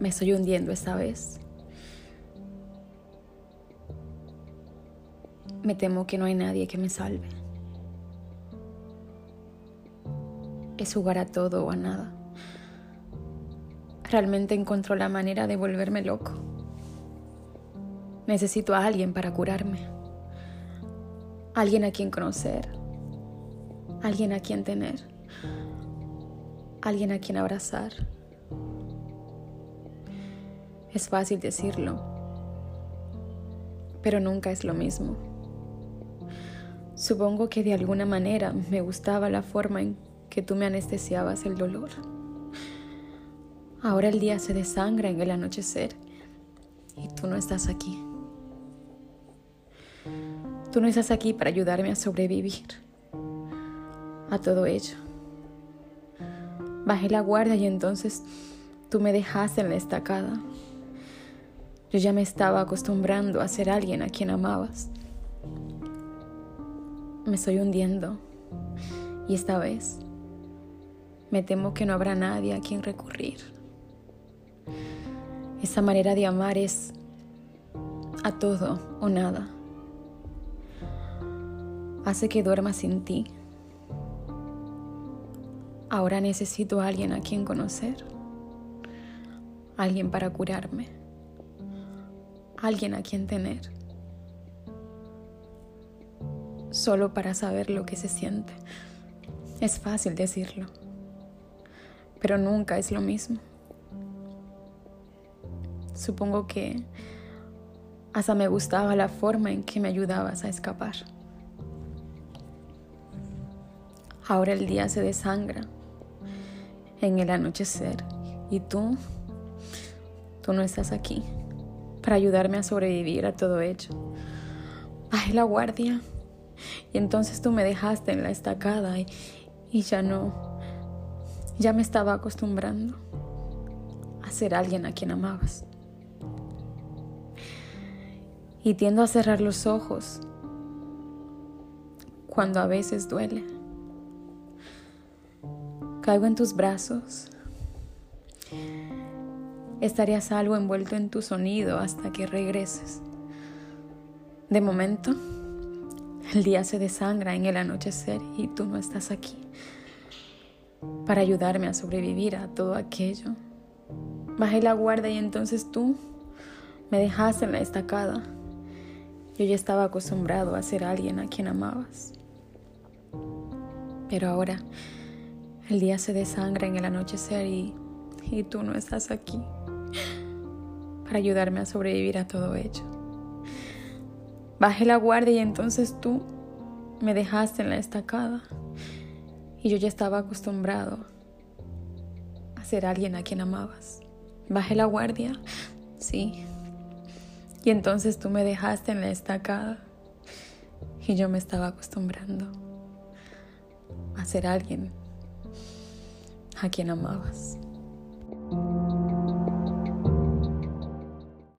Me estoy hundiendo esta vez. Me temo que no hay nadie que me salve. Es jugar a todo o a nada. Realmente encontró la manera de volverme loco. Necesito a alguien para curarme. Alguien a quien conocer. Alguien a quien tener. Alguien a quien abrazar. Es fácil decirlo, pero nunca es lo mismo. Supongo que de alguna manera me gustaba la forma en que tú me anestesiabas el dolor. Ahora el día se desangra en el anochecer y tú no estás aquí. Tú no estás aquí para ayudarme a sobrevivir a todo ello. Bajé la guardia y entonces tú me dejaste en la estacada. Yo ya me estaba acostumbrando a ser alguien a quien amabas. Me estoy hundiendo y esta vez me temo que no habrá nadie a quien recurrir. Esa manera de amar es a todo o nada. Hace que duerma sin ti. Ahora necesito a alguien a quien conocer, alguien para curarme alguien a quien tener, solo para saber lo que se siente. Es fácil decirlo, pero nunca es lo mismo. Supongo que hasta me gustaba la forma en que me ayudabas a escapar. Ahora el día se desangra en el anochecer y tú, tú no estás aquí para ayudarme a sobrevivir a todo ello. Bajé la guardia y entonces tú me dejaste en la estacada y, y ya no, ya me estaba acostumbrando a ser alguien a quien amabas. Y tiendo a cerrar los ojos cuando a veces duele. Caigo en tus brazos estaré a salvo envuelto en tu sonido hasta que regreses. De momento, el día se desangra en el anochecer y tú no estás aquí para ayudarme a sobrevivir a todo aquello. Bajé la guardia y entonces tú me dejaste en la estacada. Yo ya estaba acostumbrado a ser alguien a quien amabas. Pero ahora el día se desangra en el anochecer y, y tú no estás aquí para ayudarme a sobrevivir a todo ello. Bajé la guardia y entonces tú me dejaste en la estacada y yo ya estaba acostumbrado a ser alguien a quien amabas. Bajé la guardia, sí. Y entonces tú me dejaste en la estacada y yo me estaba acostumbrando a ser alguien a quien amabas.